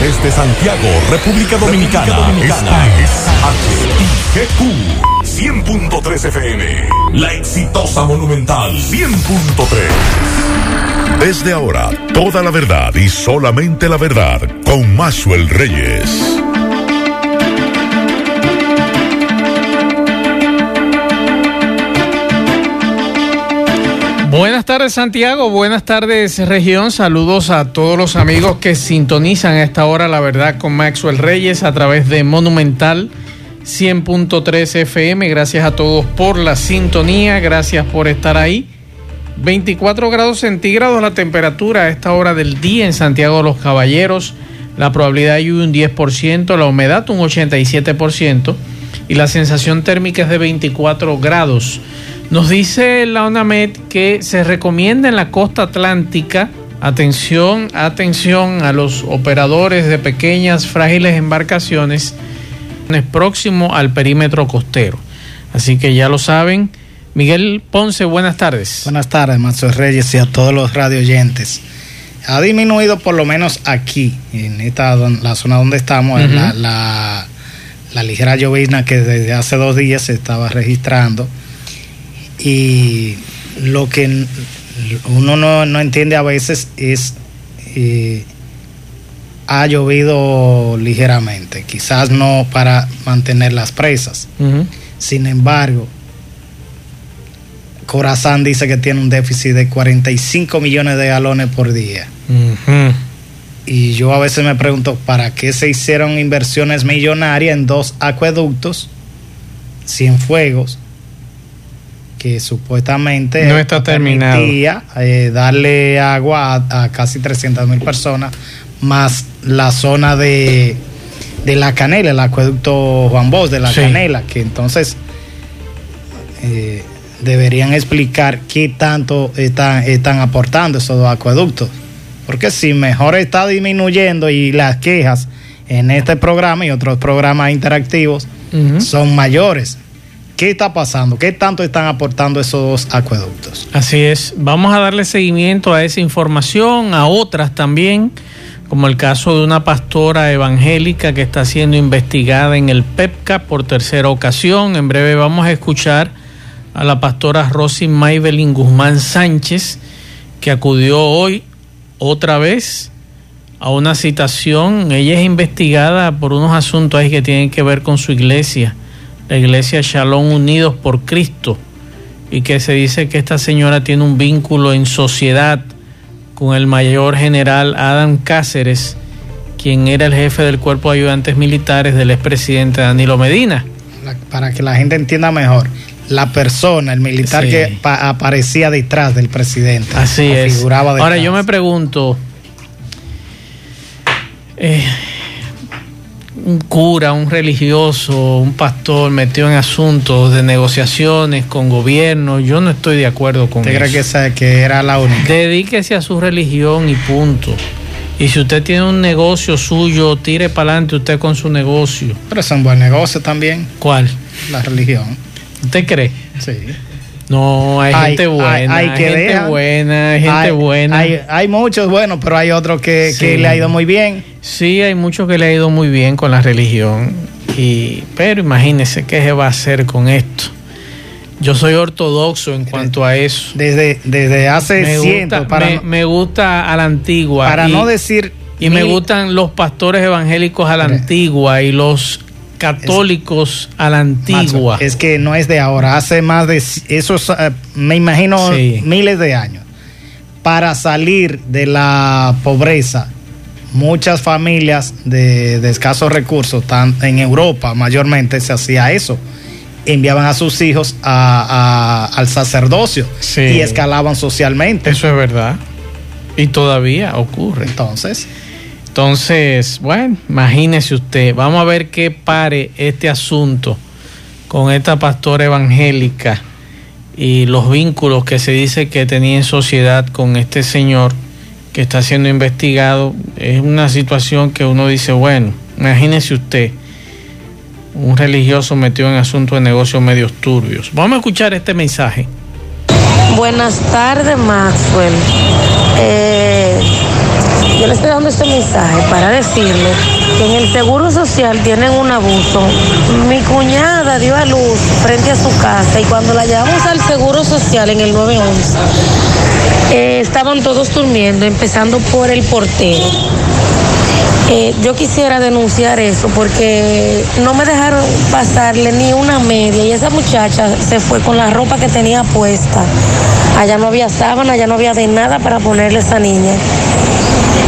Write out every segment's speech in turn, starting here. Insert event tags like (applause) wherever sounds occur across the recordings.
Desde Santiago, República Dominicana, esta es HIGQ 100.3 FM. La exitosa Monumental 100.3. Desde ahora, toda la verdad y solamente la verdad con Maxwell Reyes. Buenas tardes Santiago, buenas tardes región, saludos a todos los amigos que sintonizan a esta hora la verdad con Maxwell Reyes a través de Monumental 100.3 FM, gracias a todos por la sintonía, gracias por estar ahí. 24 grados centígrados la temperatura a esta hora del día en Santiago de los Caballeros, la probabilidad de un 10%, la humedad un 87% y la sensación térmica es de 24 grados. Nos dice la ONAMED que se recomienda en la costa atlántica, atención, atención a los operadores de pequeñas, frágiles embarcaciones próximo al perímetro costero. Así que ya lo saben. Miguel Ponce, buenas tardes. Buenas tardes, Mazo Reyes y a todos los radio oyentes. Ha disminuido por lo menos aquí, en esta la zona donde estamos, la, la, la ligera llovizna que desde hace dos días se estaba registrando y lo que uno no, entiende a veces es eh, ha llovido ligeramente, quizás no para mantener las presas. Sin embargo, Corazán dice que tiene un déficit de 45 millones de galones por día. Y yo a veces me pregunto, ¿para qué se hicieron inversiones millonarias en dos acueductos, fuegos que supuestamente no está terminado. Eh, darle agua a, casi 300 mil personas, más la zona de, de la Canela, el acueducto Juan Bosch de la Canela, que entonces eh, deberían explicar qué tanto están, están aportando esos dos acueductos. Porque si mejor está disminuyendo y las quejas en este programa y otros programas interactivos son mayores ¿Qué está pasando? ¿Qué tanto están aportando esos acueductos? Así es. Vamos a darle seguimiento a esa información, a otras también, como el caso de una pastora evangélica que está siendo investigada en el PEPCA por tercera ocasión. En breve vamos a escuchar a la pastora Rosy Maybelin Guzmán Sánchez, que acudió hoy otra vez a una citación. Ella es investigada por unos asuntos ahí que tienen que ver con su iglesia la iglesia Shalom Unidos por Cristo y que se dice que esta señora tiene un vínculo en sociedad con el mayor general Adam Cáceres, quien era el jefe del cuerpo de ayudantes militares del expresidente Danilo Medina. Para que la gente entienda mejor, la persona, el militar que aparecía detrás del presidente. Así es. Ahora yo me pregunto, eh, un cura, un religioso, un pastor metido en asuntos de negociaciones con gobierno, yo no estoy de acuerdo con ¿Usted cree que era la única? Dedíquese a su religión y punto. Y si usted tiene un negocio suyo, tire para adelante usted con su negocio. Pero es un buen negocio también. ¿Cuál? La religión. ¿Usted cree? Sí. No, hay, gente buena, hay, gente buena, hay gente buena. Hay, muchos buenos, pero hay otros que, que, le ha ido muy bien. Sí, hay muchos que le ha ido muy bien con la religión. Y, pero imagínese qué se va a hacer con esto. Yo soy ortodoxo en cuanto a eso. Desde, desde hace cientos. Para me, gusta a la antigua. Para no decir. Y me gustan los pastores evangélicos a la antigua y los católicos a la antigua. es que no es de ahora, hace más de esos, eh, me imagino, miles de años. Para salir de la pobreza, muchas familias de, escasos recursos, en Europa mayormente se hacía eso. Enviaban a sus hijos al sacerdocio y escalaban socialmente. Eso es verdad. Y todavía ocurre. Entonces, entonces, bueno, imagínese usted, vamos a ver qué pare este asunto con esta pastora evangélica y los vínculos que se dice que tenía en sociedad con este señor que está siendo investigado. Es una situación que uno dice, bueno, imagínese usted, un religioso metido en asuntos de negocios medios turbios. Vamos a escuchar este mensaje. Buenas tardes, Maxwell. Eh yo le estoy dando este mensaje para decirle que en el Seguro Social tienen un abuso. Mi cuñada dio a luz frente a su casa y cuando la llevamos al Seguro Social en el 911, eh, estaban todos durmiendo, empezando por el portero. Eh, yo quisiera denunciar eso porque no me dejaron pasarle ni una media y esa muchacha se fue con la ropa que tenía puesta. Allá no había sábana, allá no había de nada para ponerle a esa niña.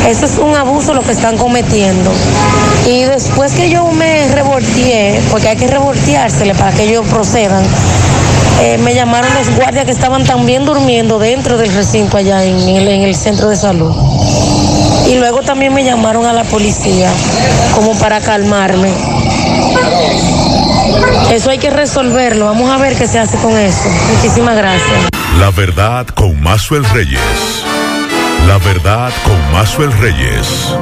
Eso es un abuso lo que están cometiendo. Y después que yo me revolteé, porque hay que revolteársele para que ellos procedan, eh, me llamaron los guardias que estaban también durmiendo dentro del recinto allá en en el centro de salud. Y luego también me llamaron a la policía como para calmarme. Eso hay que resolverlo. Vamos a ver qué se hace con eso. Muchísimas gracias. La verdad con Mazuel Reyes. La verdad con Mazuel Reyes.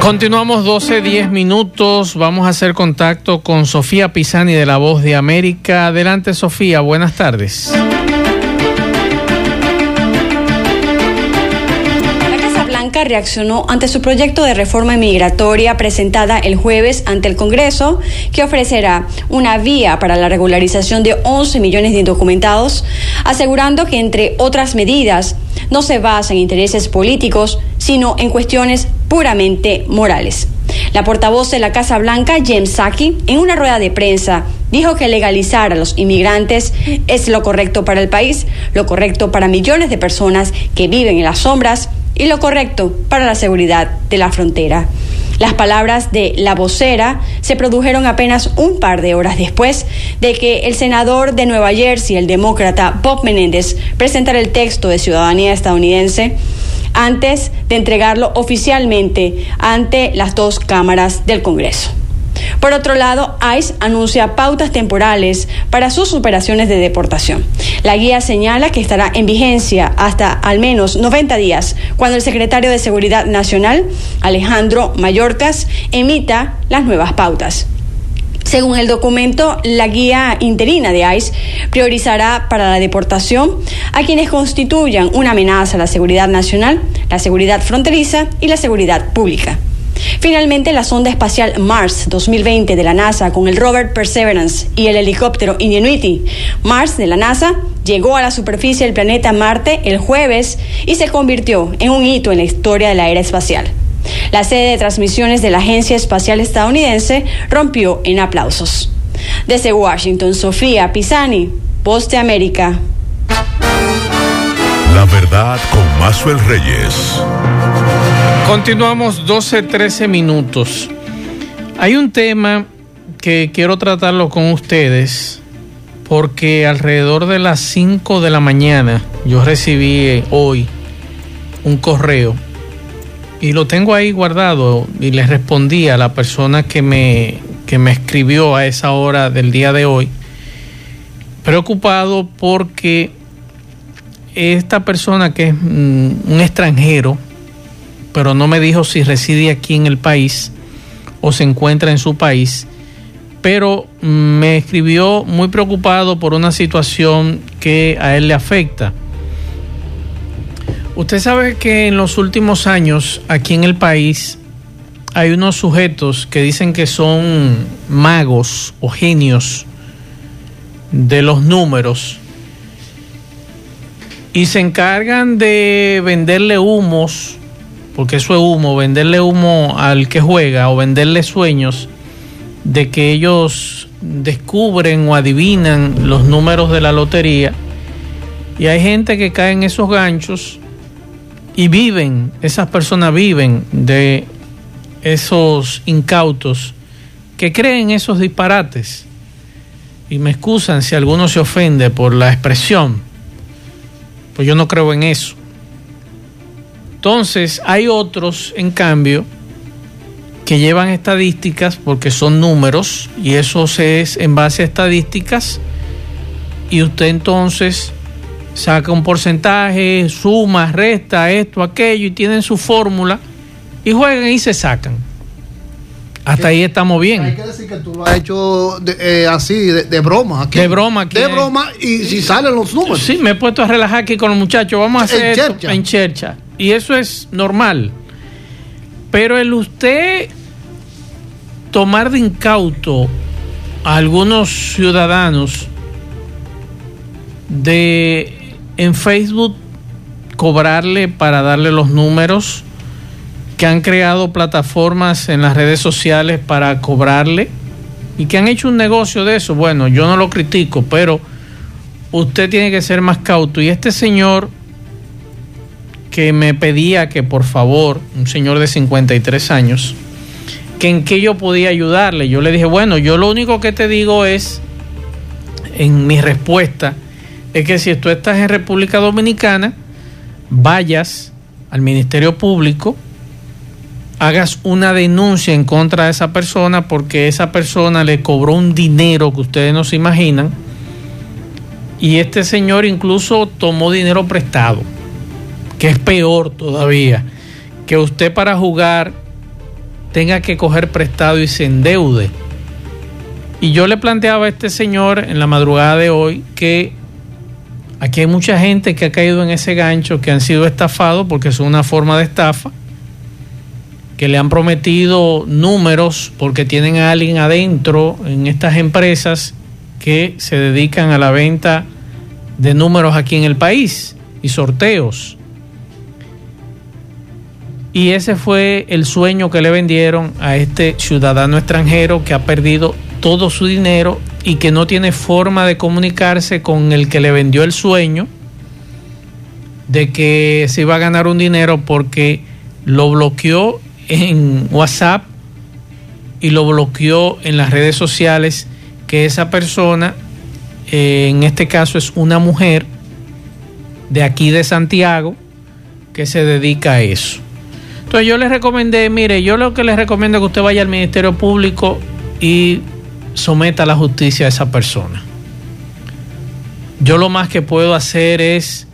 Continuamos 12, 10 minutos. Vamos a hacer contacto con Sofía Pisani de La Voz de América. Adelante, Sofía. Buenas tardes. Reaccionó ante su proyecto de reforma migratoria presentada el jueves ante el Congreso, que ofrecerá una vía para la regularización de 11 millones de indocumentados, asegurando que, entre otras medidas, no se basa en intereses políticos, sino en cuestiones puramente morales. La portavoz de la Casa Blanca, James Saki, en una rueda de prensa, dijo que legalizar a los inmigrantes es lo correcto para el país, lo correcto para millones de personas que viven en las sombras y lo correcto para la seguridad de la frontera. Las palabras de la vocera se produjeron apenas un par de horas después de que el senador de Nueva Jersey, el demócrata Bob Menéndez, presentara el texto de ciudadanía estadounidense antes de entregarlo oficialmente ante las dos cámaras del Congreso. Por otro lado, ICE anuncia pautas temporales para sus operaciones de deportación. La guía señala que estará en vigencia hasta al menos 90 días cuando el secretario de Seguridad Nacional, Alejandro Mayorkas, emita las nuevas pautas. Según el documento, la guía interina de ICE priorizará para la deportación a quienes constituyan una amenaza a la seguridad nacional, la seguridad fronteriza y la seguridad pública. Finalmente, la sonda espacial Mars 2020 de la NASA con el rover Perseverance y el helicóptero Ingenuity Mars de la NASA llegó a la superficie del planeta Marte el jueves y se convirtió en un hito en la historia de la era espacial. La sede de transmisiones de la Agencia Espacial Estadounidense rompió en aplausos. Desde Washington, Sofía Pisani, Voz de América. La verdad con Mazuel Reyes. Continuamos 12, 13 minutos. Hay un tema que quiero tratarlo con ustedes porque alrededor de las 5 de la mañana yo recibí eh, hoy un correo y lo tengo ahí guardado y le respondí a la persona que me, que me escribió a esa hora del día de hoy preocupado porque esta persona que es mm, un extranjero pero no me dijo si reside aquí en el país o se encuentra en su país, pero me escribió muy preocupado por una situación que a él le afecta. Usted sabe que en los últimos años aquí en el país hay unos sujetos que dicen que son magos o genios de los números y se encargan de venderle humos porque eso es humo, venderle humo al que juega o venderle sueños de que ellos descubren o adivinan los números de la lotería. Y hay gente que cae en esos ganchos y viven, esas personas viven de esos incautos que creen esos disparates. Y me excusan si alguno se ofende por la expresión, pues yo no creo en eso. Entonces, hay otros, en cambio, que llevan estadísticas porque son números y eso se es en base a estadísticas y usted entonces saca un porcentaje, suma, resta, esto, aquello y tienen su fórmula y juegan y se sacan. Hasta ahí estamos bien. Hay que decir que tú lo has hecho eh, así, de, broma. Aquí. De broma aquí. De broma y si salen los números. Sí, me he puesto a relajar aquí con los muchachos. Vamos a hacer en esto en chercha Y eso es normal. Pero el usted tomar de incauto a algunos ciudadanos de en Facebook cobrarle para darle los números que han creado plataformas en las redes sociales para cobrarle y que han hecho un negocio de eso. Bueno, yo no lo critico, pero usted tiene que ser más cauto. Y este señor que me pedía que por favor, un señor de 53 años, que en qué yo podía ayudarle. Yo le dije, bueno, yo lo único que te digo es, en mi respuesta, es que si tú estás en República Dominicana, vayas al Ministerio Público, hagas una denuncia en contra de esa persona porque esa persona le cobró un dinero que ustedes no se imaginan y este señor incluso tomó dinero prestado, que es peor todavía, que usted para jugar tenga que coger prestado y se endeude. Y yo le planteaba a este señor en la madrugada de hoy que aquí hay mucha gente que ha caído en ese gancho, que han sido estafados porque es una forma de estafa que le han prometido números porque tienen a alguien adentro en estas empresas que se dedican a la venta de números aquí en el país y sorteos. Y ese fue el sueño que le vendieron a este ciudadano extranjero que ha perdido todo su dinero y que no tiene forma de comunicarse con el que le vendió el sueño de que se iba a ganar un dinero porque lo bloqueó en WhatsApp y lo bloqueó en las redes sociales que esa persona, eh, en este caso es una mujer de aquí de Santiago, que se dedica a eso. Entonces yo le recomendé, mire, yo lo que le recomiendo es que usted vaya al Ministerio Público y someta a la justicia a esa persona. Yo lo más que puedo hacer es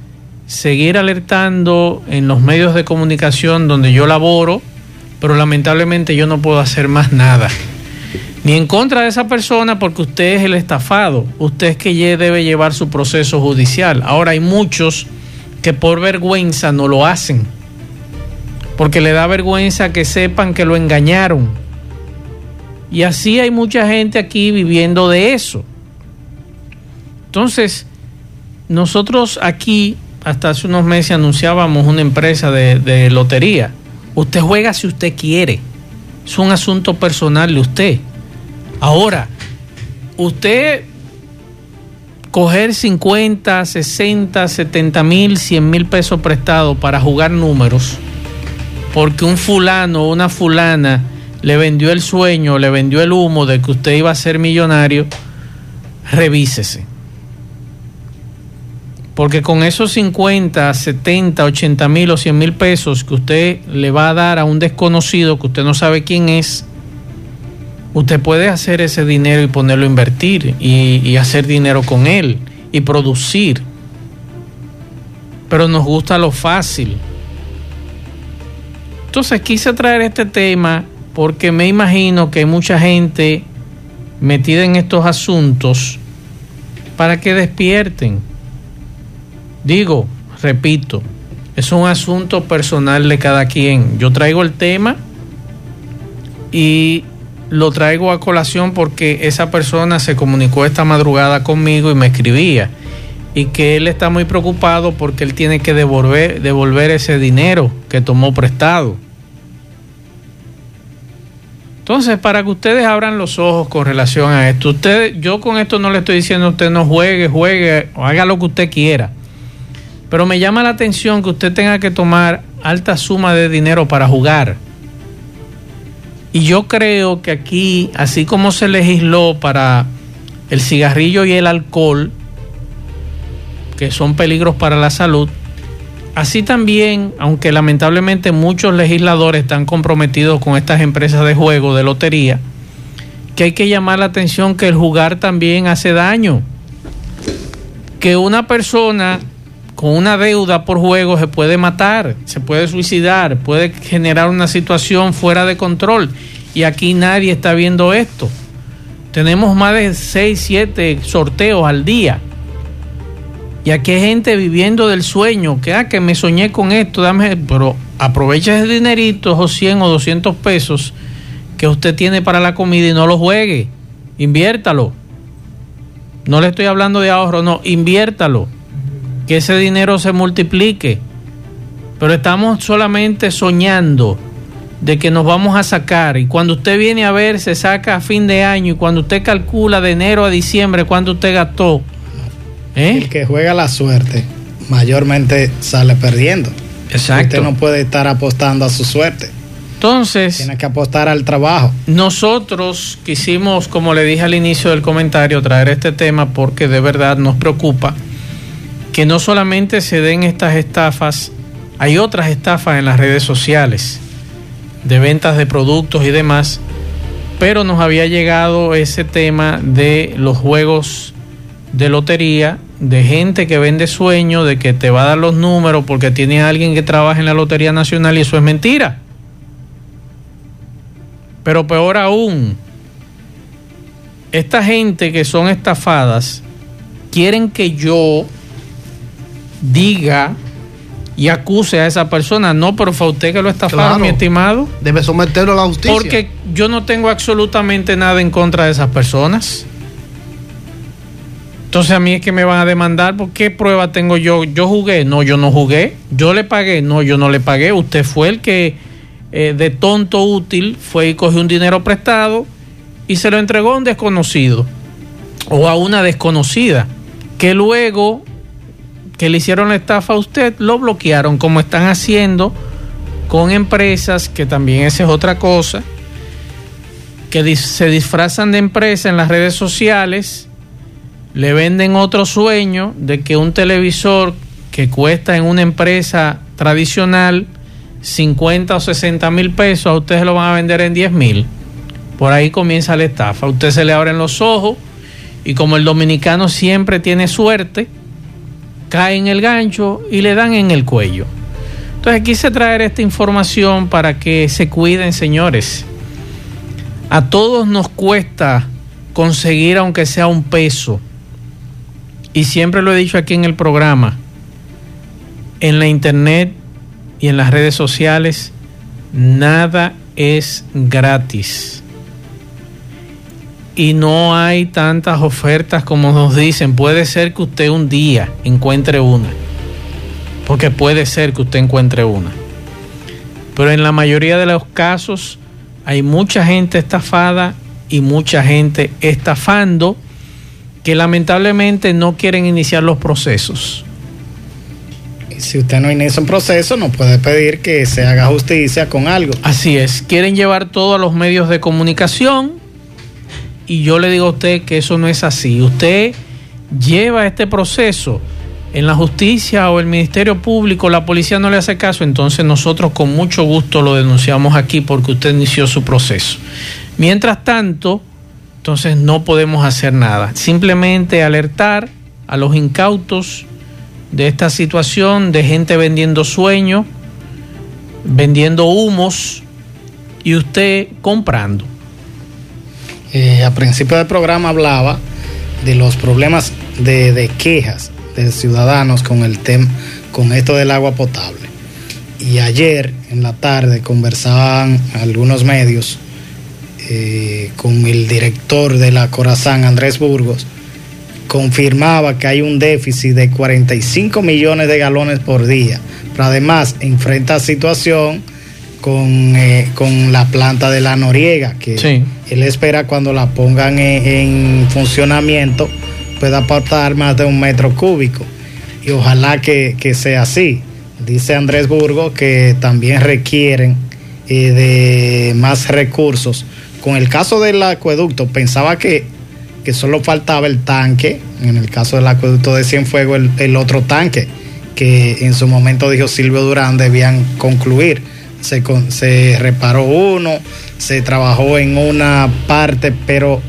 seguir alertando en los medios de comunicación donde yo laboro, pero lamentablemente yo no puedo hacer más nada. Ni en contra de esa persona porque usted es el estafado, usted es que debe llevar su proceso judicial. Ahora hay muchos que por vergüenza no lo hacen, porque le da vergüenza que sepan que lo engañaron. Y así hay mucha gente aquí viviendo de eso. Entonces, nosotros aquí, hasta hace unos meses, anunciábamos una empresa de, lotería Usted juega si usted quiere. Es un asunto personal de usted. Ahora, usted coger 50, 60, 70 mil, 100 mil pesos prestados para jugar números, porque un fulano o una fulana le vendió el sueño, le vendió el humo de que usted iba a ser millonario, revísese. Porque con esos 50, 70, 80 mil o 100 mil pesos que usted le va a dar a un desconocido que usted no sabe quién es, usted puede hacer ese dinero y ponerlo a invertir y, y hacer dinero con él y producir. Pero nos gusta lo fácil. Entonces quise traer este tema porque me imagino que hay mucha gente metida en estos asuntos para que despierten Digo, repito, es un asunto personal de cada quien. Yo traigo el tema y lo traigo a colación porque esa persona se comunicó esta madrugada conmigo y me escribía y que él está muy preocupado porque él tiene que devolver, devolver ese dinero que tomó prestado. Entonces, para que ustedes abran los ojos con relación a esto, usted, yo con esto no le estoy diciendo a usted no juegue, juegue, o haga lo que usted quiera. Pero me llama la atención que usted tenga que tomar alta suma de dinero para jugar. Y yo creo que aquí, así como se legisló para el cigarrillo y el alcohol, que son peligros para la salud, así también, aunque lamentablemente muchos legisladores están comprometidos con estas empresas de juego, de lotería, que hay que llamar la atención que el jugar también hace daño. Que una persona con una deuda por juego se puede matar, se puede suicidar, puede generar una situación fuera de control. Y aquí nadie está viendo esto. Tenemos más de 6, 7 sorteos al día. Y aquí hay gente viviendo del sueño, que, ah, que me soñé con esto, dame, pero aprovecha ese dinerito, esos 100 o 200 pesos que usted tiene para la comida y no lo juegue, inviértalo. No le estoy hablando de ahorro, no, inviértalo, que ese dinero se multiplique. Pero estamos solamente soñando de que nos vamos a sacar y cuando usted viene a ver se saca a fin de año y cuando usted calcula de enero a diciembre cuánto usted gastó. ¿Eh? El que juega la suerte mayormente sale perdiendo. Exacto. Usted no puede estar apostando a su suerte. Entonces, tiene que apostar al trabajo. Nosotros quisimos, como le dije al inicio del comentario, traer este tema porque de verdad nos preocupa que no solamente se den estas estafas, hay otras estafas en las redes sociales de ventas de productos y demás, pero nos había llegado ese tema de los juegos de lotería, de gente que vende sueño, de que te va a dar los números porque tiene alguien que trabaja en la Lotería Nacional y eso es mentira. Pero peor aún, esta gente que son estafadas quieren que yo diga y acuse a esa persona. No, pero fue usted que lo estafaron, mi estimado. Debe someterlo a la justicia. Porque yo no tengo absolutamente nada en contra de esas personas. Entonces a mí es que me van a demandar, ¿por qué prueba tengo yo? Yo jugué, no, yo no jugué. Yo le pagué, no, yo no le pagué. Usted fue el que eh, de tonto útil fue y cogió un dinero prestado y se lo entregó a un desconocido o a una desconocida que luego que le hicieron la estafa a usted, lo bloquearon, como están haciendo con empresas, que también esa es otra cosa, que se disfrazan de empresa en las redes sociales, le venden otro sueño de que un televisor que cuesta en una empresa tradicional 50 o 60 mil pesos, a usted se lo van a vender en 10 mil. Por ahí comienza la estafa. A usted se le abren los ojos y como el dominicano siempre tiene suerte, cae en el gancho y le dan en el cuello. Entonces quise traer esta información para que se cuiden, señores. A todos nos cuesta conseguir aunque sea un peso. Y siempre lo he dicho aquí en el programa. En la internet y en las redes sociales, nada es gratis y no hay tantas ofertas como nos dicen. Puede ser que usted un día encuentre una, porque puede ser que usted encuentre una. Pero en la mayoría de los casos hay mucha gente estafada y mucha gente estafando que lamentablemente no quieren iniciar los procesos. Si usted no inicia un proceso, no puede pedir que se haga justicia con algo. Así es, quieren llevar todo a los medios de comunicación y yo le digo a usted que eso no es así. Usted lleva este proceso en la justicia o el Ministerio Público, la policía no le hace caso, entonces nosotros con mucho gusto lo denunciamos aquí porque usted inició su proceso. Mientras tanto, entonces no podemos hacer nada. Simplemente alertar a los incautos de esta situación de gente vendiendo sueños, vendiendo humos y usted comprando. Eh, a principio del programa hablaba de los problemas de, quejas de ciudadanos con el tema, con esto del agua potable. Y ayer en la tarde conversaban algunos medios eh, con el director de la Corazán, Andrés Burgos, confirmaba que hay un déficit de 45 millones de galones por día, pero además enfrenta situación con, eh, con la planta de la Noriega, que él espera cuando la pongan en, funcionamiento pueda aportar más de un metro cúbico. Y ojalá que, sea así. Dice Andrés Burgo que también requieren eh, de más recursos. Con el caso del acueducto, pensaba que, que solo faltaba el tanque, en el caso del acueducto de Cienfuegos, el, el otro tanque, que en su momento dijo Silvio Durán debían concluir. Se, se reparó uno, se trabajó en una parte, pero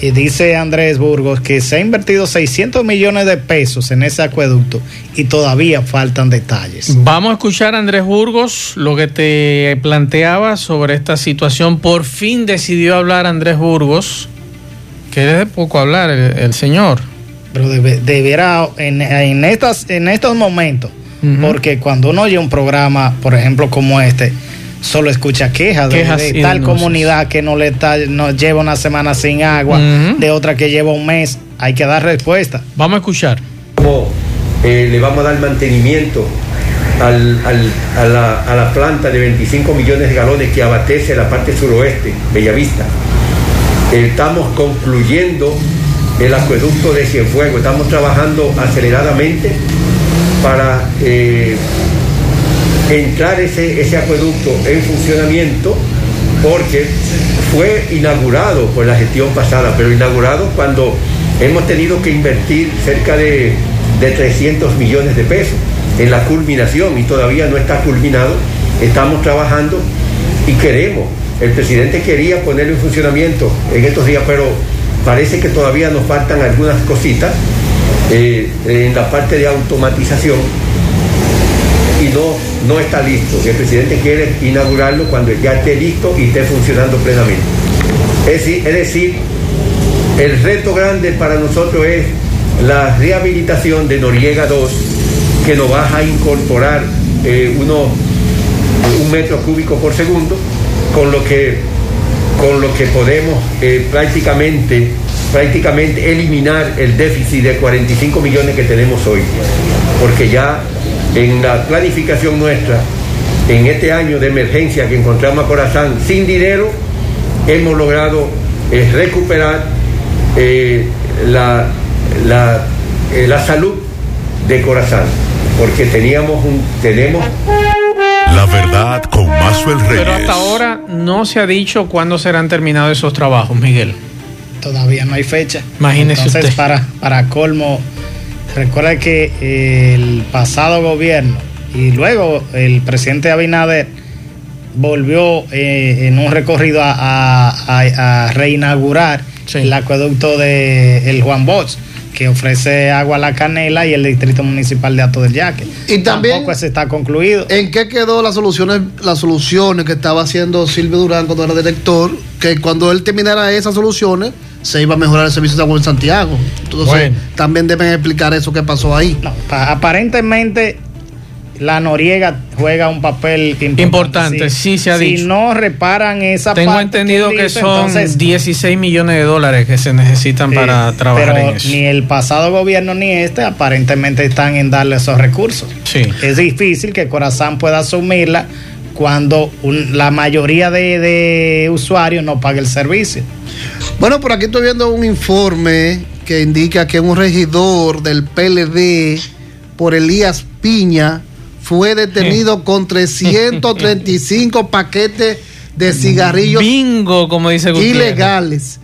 y dice Andrés Burgos que se ha invertido 600 millones de pesos en ese acueducto y todavía faltan detalles. Vamos a escuchar a Andrés Burgos lo que te planteaba sobre esta situación. Por fin decidió hablar Andrés Burgos, que es de poco hablar el, señor. pero debe- debiera en, en estas en estos momentos, porque cuando uno oye un programa, por ejemplo, como este, solo escucha quejas, de- Quejas de, y tal denuncias. comunidad que no le está, no lleva una semana sin agua, de otra que lleva un mes, hay que dar respuesta. Vamos a escuchar. cómo eh, le vamos a dar mantenimiento al- al- a, la, a la planta de 25 millones de galones que abastece la parte suroeste, Bellavista. Eh, estamos concluyendo el acueducto de Cienfuegos, estamos trabajando aceleradamente para eh, entrar ese, ese acueducto en funcionamiento porque fue inaugurado por la gestión pasada, pero inaugurado cuando hemos tenido que invertir cerca de, de 300 millones de pesos en la culminación y todavía no está culminado. Estamos trabajando y queremos. El presidente quería ponerlo en funcionamiento en estos días, pero parece que todavía nos faltan algunas cositas eh, en la parte de automatización y no, no está listo. El presidente quiere inaugurarlo cuando ya esté listo y esté funcionando plenamente. Es decir, el reto grande para nosotros es la rehabilitación de Noriega 2, que nos va a incorporar eh, un metro cúbico por segundo, con lo que, con lo que podemos eh, prácticamente, prácticamente eliminar el déficit de 45 millones que tenemos hoy. Porque ya en la planificación nuestra, en este año de emergencia que encontramos a Corazán sin dinero, hemos logrado eh, recuperar eh, la, la, eh, la salud de Corazán, porque teníamos un, tenemos La verdad con Mazuel Reyes. Pero hasta ahora no se ha dicho cuándo serán terminados esos trabajos, Miguel. Todavía no hay fecha. Imagínese Entonces, usted. para, para colmo, recuerda que eh, el pasado gobierno y luego el presidente Abinader volvió eh, en un recorrido a, a- a- a reinaugurar Sí. el acueducto de el Juan Bosch que ofrece agua a la canela y el distrito municipal de Ato del Yaque. Y también- Tampoco ese está concluido. ¿En qué quedó las soluciones, las soluciones que estaba haciendo Silvio Durán cuando era director? Que cuando él terminara esas soluciones, se iba a mejorar el servicio de agua en Santiago. Entonces, Bueno. también deben explicar eso que pasó ahí. No, aparentemente la Noriega juega un papel importante. Importante, sí se ha si dicho. no reparan esa Tengo parte entendido que son entonces, 16 millones de dólares que se necesitan para trabajar pero en eso. ni el pasado gobierno ni este aparentemente están en darle esos recursos. Sí. Es difícil que Corazán pueda asumirla cuando un- la mayoría de, de usuarios no pague el servicio. Bueno, por aquí estoy viendo un informe que indica que un regidor del PLD por Elías Piña fue detenido (laughs) con 335 paquetes de cigarrillos Bingo, como dice ilegales.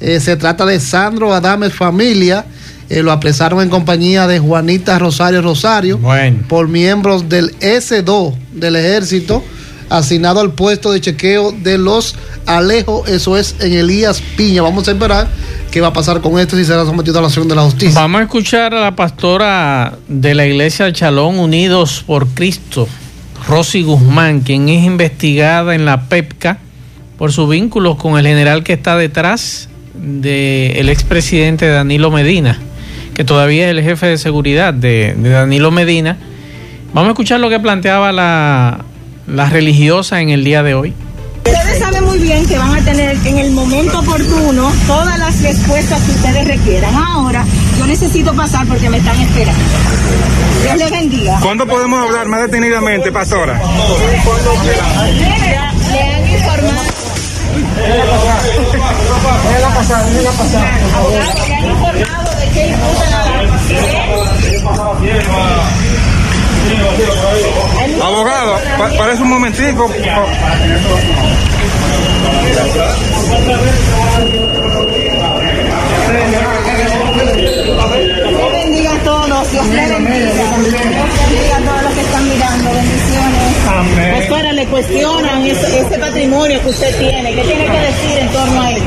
Eh, se trata de Sandro Adames Familia. Eh, lo apresaron en compañía de Juanita Rosario Rosario Bueno. por miembros del S2 del ejército asignado al puesto de chequeo de los Alejo, eso es en Elías Piña. Vamos a esperar qué va a pasar con esto si será sometido a la acción de la justicia. Vamos a escuchar a la pastora de la iglesia Chalón Unidos por Cristo, Rosy Guzmán, quien es investigada en la PEPCA por sus vínculos con el general que está detrás del expresidente Danilo Medina, que todavía es el jefe de seguridad de, de Danilo Medina. Vamos a escuchar lo que planteaba la, la religiosa en el día de hoy. Ustedes saben muy bien que van a tener en el momento oportuno todas las respuestas que ustedes requieran. Ahora, yo necesito pasar porque me están esperando. Dios les bendiga. ¿Cuándo podemos hablar más detenidamente, pastora? Le han informado. Le han informado de imputan a la Abogado, pa- parece un momentico. Dios bendiga a todos. Dios les bendiga. Dios bendiga a todos los que están mirando. Bendiciones. Pastora, le cuestionan ese, ese patrimonio que usted tiene. ¿Qué tiene que decir en torno a esto?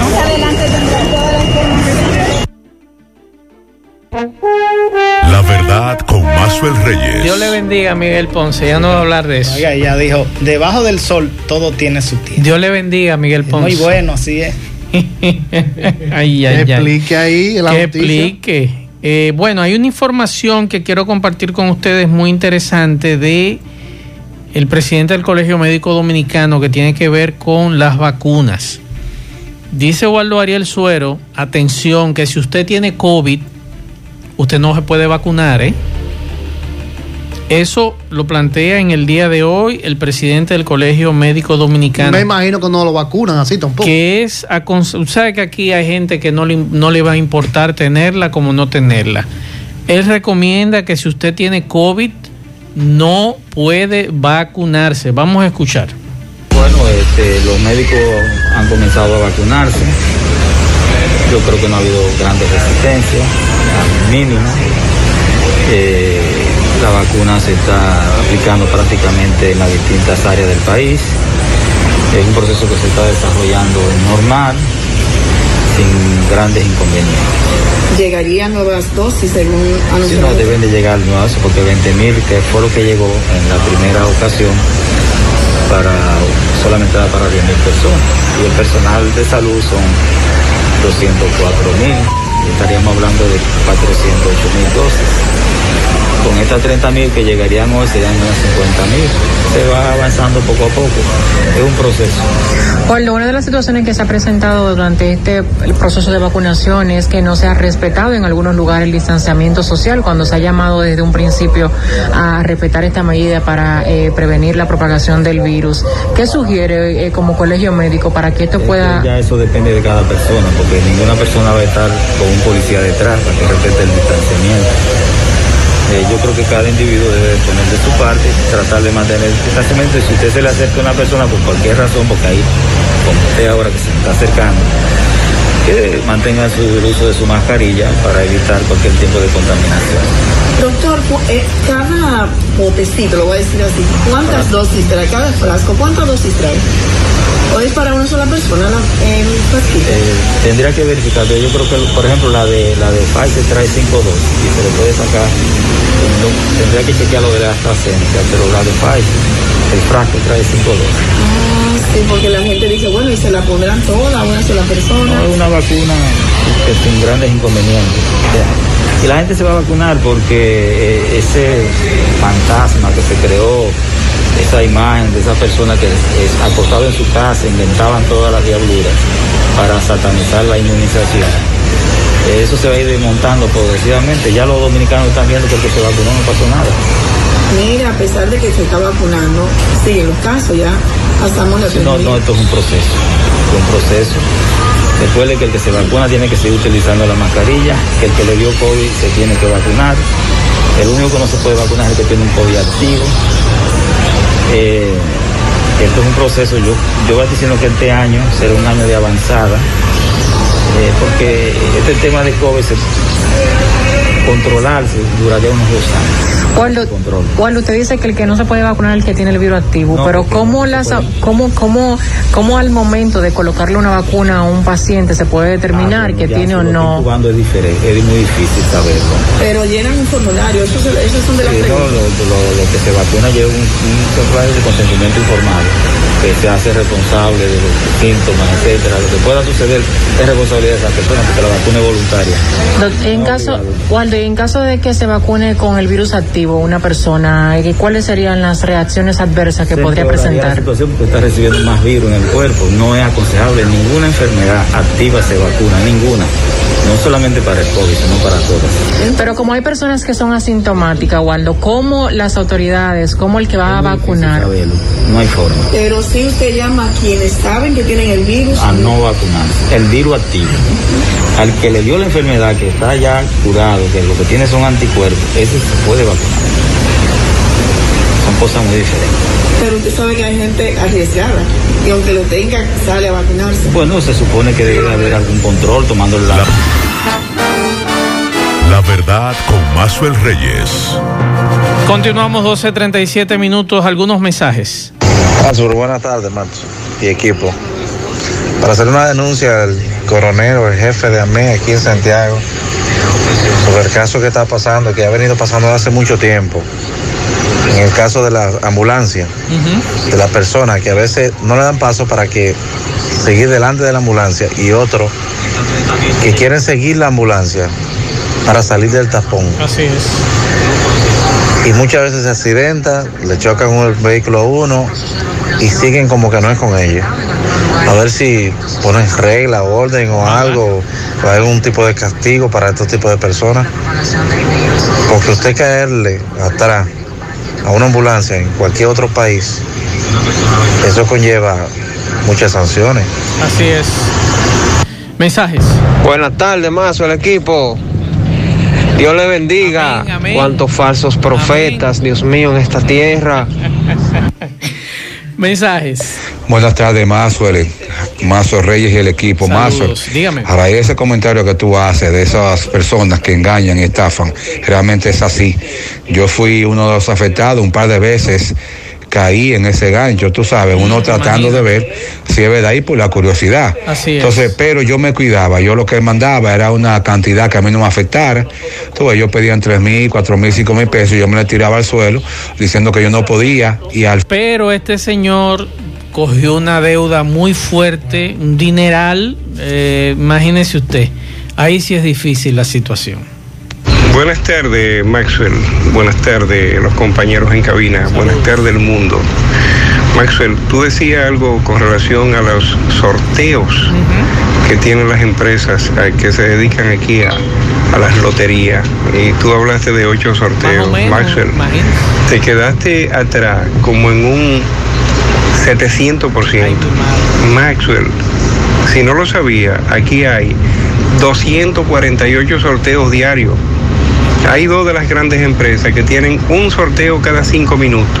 Más adelante tendrán toda la información. Con Mazuel Reyes. Dios le bendiga a Miguel Ponce, ya no va a hablar de eso. Oiga, ella dijo, debajo del sol todo tiene su tiempo. Dios le bendiga a Miguel Es Ponce. muy bueno, así es. (laughs) ay, ay, explique ahí la que noticia. explique. Eh, bueno, hay una información que quiero compartir con ustedes muy interesante de el presidente del Colegio Médico Dominicano que tiene que ver con las vacunas. Dice Waldo Ariel Suero, atención, que si usted tiene COVID, usted no se puede vacunar, ¿eh? Eso lo plantea en el día de hoy el presidente del Colegio Médico Dominicano. Me imagino que no lo vacunan así tampoco. Que es, acon- sabe que aquí hay gente que no le, no le va a importar tenerla como no tenerla. Él recomienda que si usted tiene COVID, no puede vacunarse. Vamos a escuchar. Bueno, este, los médicos han comenzado a vacunarse. Yo creo que no ha habido grandes resistencias, al mínimo. Eh, la vacuna se está aplicando prácticamente en las distintas áreas del país. Es un proceso que se está desarrollando normal, sin grandes inconvenientes. Llegarían nuevas dosis según Si anunció. no deben de llegar nuevas, porque 20.000, que fue lo que llegó en la primera ocasión, para solamente para 10.000 personas. Y el personal de salud son 204.000. y Estaríamos hablando de 408.000 dosis. Con estas 30.000 que llegarían hoy serían unas 50.000. Se va avanzando poco a poco. Es un proceso. Waldo, una de las situaciones que se ha presentado durante este proceso de vacunación es que no se ha respetado en algunos lugares el distanciamiento social cuando se ha llamado desde un principio a respetar esta medida para eh, prevenir la propagación del virus. ¿Qué sugiere eh, como colegio médico para que esto pueda... Ya eso depende de cada persona, porque ninguna persona va a estar con un policía detrás para que respete el distanciamiento. Eh, yo creo que cada individuo debe poner de su parte, tratar de mantener el distanciamiento. Y si usted se le acerca a una persona por cualquier razón, porque ahí, como usted ahora que se está acercando, que mantenga su, el uso de su mascarilla para evitar cualquier tipo de contaminación. Doctor, eh, cada botecito, lo voy a decir así, ¿cuántas dosis trae? Cada frasco, ¿cuántas dosis trae? ¿O es para una sola persona la, el frasquito? Eh, tendría que verificar, yo creo que, por ejemplo, la de la de Pfizer trae 5 dosis y se le puede sacar. No, tendría que chequear lo de la AstraZeneca, pero la de Pfizer, el frasco trae 5 dosis. Ah, sí, porque la gente dice, bueno, y se la pondrán toda a una sola persona. No es una vacuna que sin grandes inconvenientes. Ya. Y la gente se va a vacunar porque eh, ese fantasma que se creó, esa imagen de esa persona que es acostado en su casa, inventaban todas las diabluras para satanizar la inmunización. Eso se va a ir desmontando progresivamente. Ya los dominicanos están viendo que el que se vacunó no pasó nada. Mira, a pesar de que se está vacunando, siguen los casos ya, pasamos la No, no, esto es un proceso. Es un proceso. Recuerde que el que se vacuna tiene que seguir utilizando la mascarilla, que el que le dio COVID se tiene que vacunar. El único que no se puede vacunar es el que tiene un COVID activo. Eh, esto es un proceso, yo, yo voy diciendo que este año será un año de avanzada, eh, porque este tema de COVID se controlarse duraría unos dos años. Waldo, Waldo, usted dice que el que no se puede vacunar es el que tiene el virus activo, No, pero ¿cómo, las, cómo, cómo, ¿cómo al momento de colocarle una vacuna a un paciente se puede determinar que Ya, tiene si o no? incubando es diferente, es muy difícil saberlo. Pero llenan un formulario, esos, esos son de las Sí, no, preguntas. lo, lo- lo que se vacuna lleva un, un formulario de consentimiento informado que se hace responsable de los síntomas, etcétera. Lo que pueda suceder es responsabilidad de esa persona porque la vacuna es voluntaria. En caso, Waldo, en caso de que se vacune con el virus activo una persona, ¿cuáles serían las reacciones adversas que Se podría empeoraría La presentar? situación porque está recibiendo más virus en el cuerpo. No es aconsejable. Ninguna enfermedad activa se vacuna, ninguna. No solamente para el COVID, sino para todas. Pero como hay personas que son asintomáticas, Waldo, ¿cómo las autoridades, cómo el que va a vacunar? No hay forma. Pero si usted llama a quienes saben que tienen el virus, a no vacunarse. El virus activo. Al que le dio la enfermedad, que está ya curado, que lo que tiene son anticuerpos, ese se puede vacunar. Son cosas muy diferentes. Pero usted sabe que hay gente arriesgada y aunque lo tenga, sale a vacunarse. Bueno, se supone que debe haber algún control tomando la... La verdad con Mazuel Reyes. Continuamos 12.37 minutos, algunos mensajes. Azur, buenas tardes, Macho y equipo. Para hacer una denuncia al coronel, el jefe de AME aquí en Santiago, sobre el caso que está pasando, que ha venido pasando hace mucho tiempo. En el caso de la ambulancia, de las personas que a veces no le dan paso para que seguir delante de la ambulancia y otros que quieren seguir la ambulancia para salir del tapón. Así es. Y muchas veces se accidenta, le chocan un vehículo a uno y siguen como que no es con ellos. A ver si ponen regla, orden o algo, o algún tipo de castigo para estos tipos de personas. Porque usted caerle atrás a una ambulancia en cualquier otro país, eso conlleva muchas sanciones. Así es. Mensajes. Buenas tardes, Mazo, el equipo. Dios le bendiga. Cuántos falsos profetas, Dios mío, en esta tierra. (laughs) Mensajes. Buenas tardes, Mazo, el, Mazo Reyes y el equipo. Mazo, Dígame. a raíz de ese comentario que tú haces de esas personas que engañan y estafan, realmente es así. Yo fui uno de los afectados un par de veces. Caí en ese gancho, tú sabes, uno tratando de ver si es verdad y por la curiosidad. Así es. Entonces, pero yo me cuidaba, yo lo que mandaba era una cantidad que a mí no me afectara. Ves, yo pedían tres mil, cuatro mil, cinco mil pesos, yo me le tiraba al suelo diciendo que yo no podía y al Pero este señor cogió una deuda muy fuerte, un dineral. eh, imagínese usted. Ahí sí es difícil la situación. Buenas tardes, Maxwell. Buenas tardes, los compañeros en cabina. Buenas tardes, el mundo. Maxwell, tú decías algo con relación a los sorteos que tienen las empresas eh, que se dedican aquí a, a las loterías. Y tú hablaste de ocho sorteos. Maxwell, te quedaste atrás como en un 700%. Maxwell, si no lo sabía, aquí hay 248 sorteos diarios. Hay dos de las grandes empresas que tienen un sorteo cada cinco minutos.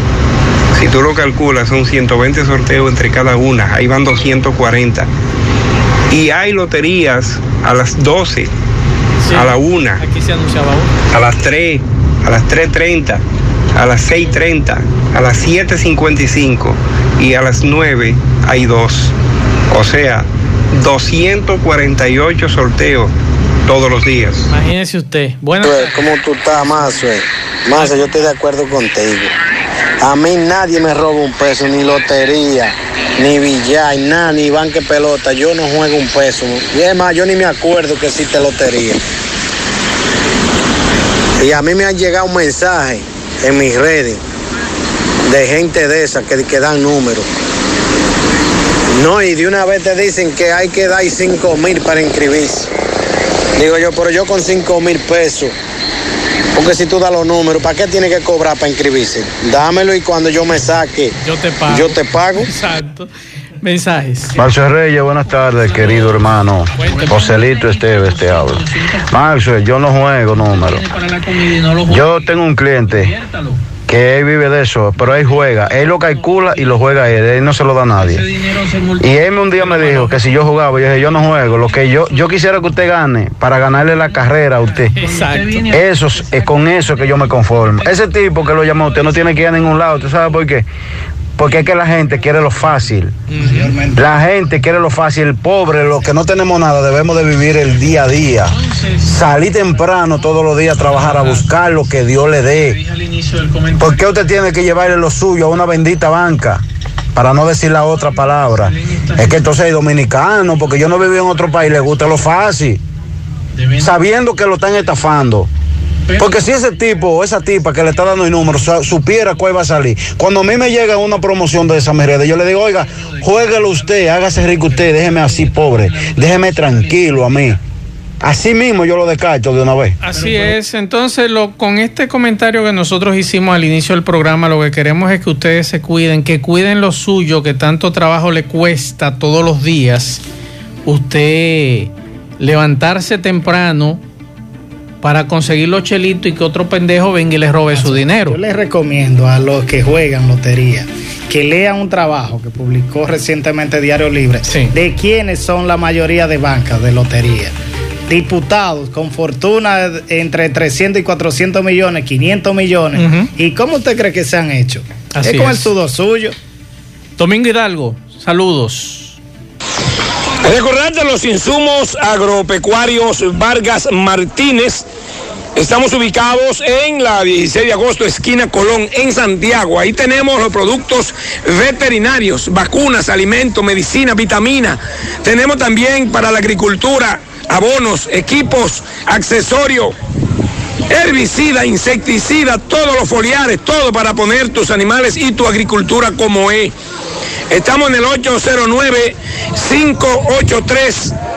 Si tú lo calculas, son 120 sorteos entre cada una. Ahí van 240. Y hay loterías a las 12, a la 1, Aquí se anunciaba a las 3, a las 3.30, a las 6.30, a las 7.55 y a las 9 hay dos. O sea, 248 sorteos todos los días. Imagínese usted. Bueno, ¿Cómo tú estás, Mazo? Mazo, yo estoy de acuerdo contigo. A mí nadie me roba un peso, ni lotería, ni billar, nada, ni banque pelota. Yo no juego un peso. Y es más, yo ni me acuerdo que existe lotería. Y a mí me han llegado mensajes en mis redes de gente de esas que, que dan números. No, y de una vez te dicen que hay que dar 5 mil para inscribirse. Digo yo, pero yo con 5 mil pesos. Porque si tú das los números, ¿para qué tiene que cobrar para inscribirse? Dámelo y cuando yo me saque, yo te pago. yo te pago. (laughs) Exacto. Mensajes. Marcio Reyes, buenas tardes, querido hermano. Joselito Esteves te habla. Marcio, yo no juego números. Yo tengo un cliente que él vive de eso, pero él juega. Él lo calcula y lo juega él. Él no se lo da a nadie. Y él un día me dijo que si yo jugaba, yo dije, yo no juego. Lo que yo, yo quisiera que usted gane para ganarle la carrera a usted. Exacto. Eso es es con eso que yo me conformo. Ese tipo que lo llamó, usted no tiene que ir a ningún lado. ¿Usted sabe por qué? Porque es que la gente quiere lo fácil. La gente quiere lo fácil. El pobre, los que no tenemos nada, debemos de vivir el día a día. Salir temprano todos los días a trabajar, a buscar lo que Dios le dé. ¿Por qué usted tiene que llevarle lo suyo a una bendita banca? Para no decir la otra palabra. Es que entonces hay dominicanos, porque yo no vivo en otro país, le gusta lo fácil. Sabiendo que lo están estafando. Porque si ese tipo o esa tipa que le está dando el número supiera cuál va a salir, cuando a mí me llega una promoción de esa mereda, yo le digo, oiga, juéguelo usted, hágase rico usted, déjeme así pobre, déjeme tranquilo a mí. Así mismo yo lo descarto de una vez. Así es, entonces lo, con este comentario que nosotros hicimos al inicio del programa, lo que queremos es que ustedes se cuiden, que cuiden lo suyo, que tanto trabajo le cuesta todos los días. Usted levantarse temprano para conseguir los chelitos y que otro pendejo venga y le robe su dinero. Yo les recomiendo a los que juegan lotería que lean un trabajo que publicó recientemente Diario Libre de quiénes son la mayoría de bancas de lotería. Diputados con fortuna entre 300 y 400 millones, 500 millones. ¿Y cómo usted cree que se han hecho? Así es con es. el sudor suyo. Domingo Hidalgo, saludos. Recordarte los insumos agropecuarios Vargas Martínez Estamos ubicados en la 16 de agosto, esquina Colón, en Santiago. Ahí tenemos los productos veterinarios, vacunas, alimentos, medicina, vitamina. Tenemos también para la agricultura abonos, equipos, accesorios, herbicida, insecticida, todos los foliares, todo para poner tus animales y tu agricultura como es. Estamos en el 809-583.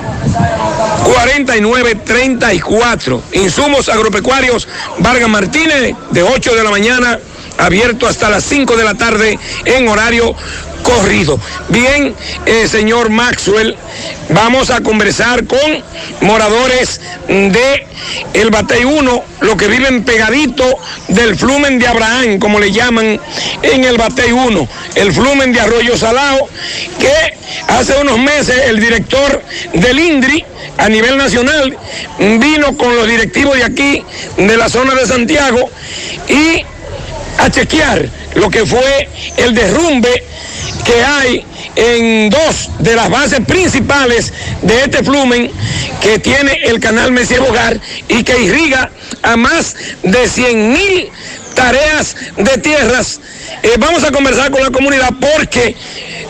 4934. Insumos agropecuarios Vargas Martínez, de 8 de la mañana, abierto hasta las 5 de la tarde en horario corrido. Bien, eh, señor Maxwell, vamos a conversar con moradores de el Batey 1, los que viven pegadito del flumen de Abraham, como le llaman en el Batey 1, el flumen de Arroyo Salao, que hace unos meses el director del INDRI a nivel nacional vino con los directivos de aquí, de la zona de Santiago, y a chequear lo que fue el derrumbe que hay en dos de las bases principales de este flumen que tiene el canal Messier Bogar y que irriga a más de 100 mil tareas de tierras. Eh, vamos a conversar con la comunidad porque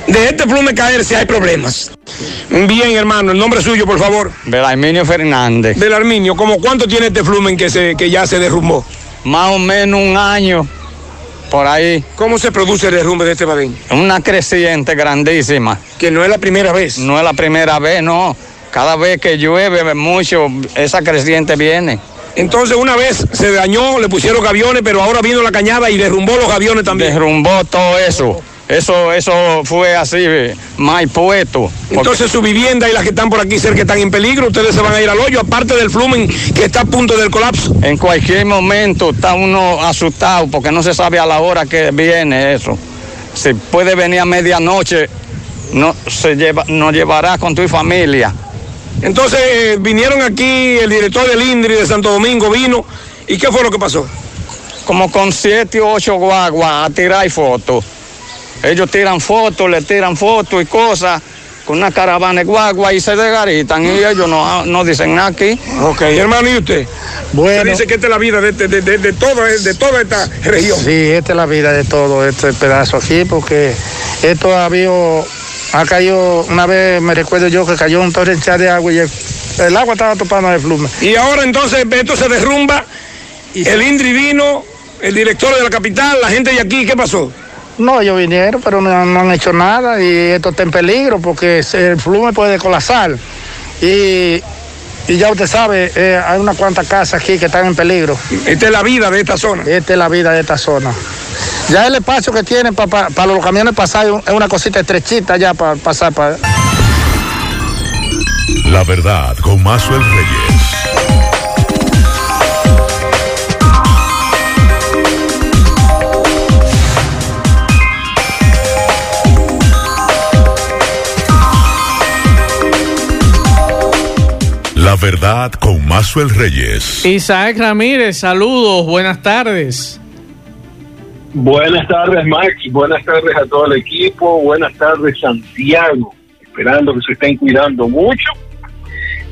de este flumen caer si hay problemas. Bien, hermano, el nombre suyo, por favor. Belarminio Fernández. Belarminio, ¿cómo cuánto tiene este flumen que, se, que ya se derrumbó? Más o menos un año por ahí. ¿Cómo se produce el derrumbe de este badín? Una creciente grandísima. Que no es la primera vez. No es la primera vez, no. Cada vez que llueve mucho, esa creciente viene. Entonces una vez se dañó, le pusieron gaviones, pero ahora vino la cañada y derrumbó los gaviones también. Derrumbó todo eso. Eso, eso fue así, mal puesto. Entonces su vivienda y las que están por aquí cerca están en peligro, ustedes se van a ir al hoyo, aparte del flumen que está a punto del colapso. En cualquier momento está uno asustado porque no se sabe a la hora que viene eso. Si puede venir a medianoche, no se lleva, nos llevará con tu familia. Entonces eh, vinieron aquí, el director del INDRI de Santo Domingo vino, ¿y qué fue lo que pasó? Como con siete o ocho guaguas a tirar fotos. Ellos tiran fotos, le tiran fotos y cosas con una caravana de guagua y se desgaritan y ellos no, no dicen nada aquí. Ok, hermano, ¿y usted? Bueno. Usted dice que esta es la vida de, de, de, de, toda, de toda esta región. Sí, esta es la vida de todo este pedazo aquí, porque esto ha habido, ha caído, una vez me recuerdo yo que cayó un torrencial de agua y el, el agua estaba topando de flume. Y ahora entonces esto se derrumba, el INDRI vino, el director de la capital, la gente de aquí, ¿qué pasó? No, ellos vinieron, pero no, no, han hecho nada y esto está en peligro porque el flume puede colapsar. Y, y ya usted sabe, eh, hay unas cuantas casas aquí que están en peligro. Esta es la vida de esta zona. Esta es la vida de esta zona. Ya el espacio que tienen para pa, pa los camiones pasar es una cosita estrechita ya para pasar para... La verdad con Mazuel Reyes. La verdad con Mazuel Reyes. Isaac Ramírez, saludos, buenas tardes. Buenas tardes, Max. Buenas tardes a todo el equipo. Buenas tardes, Santiago. Esperando que se estén cuidando mucho,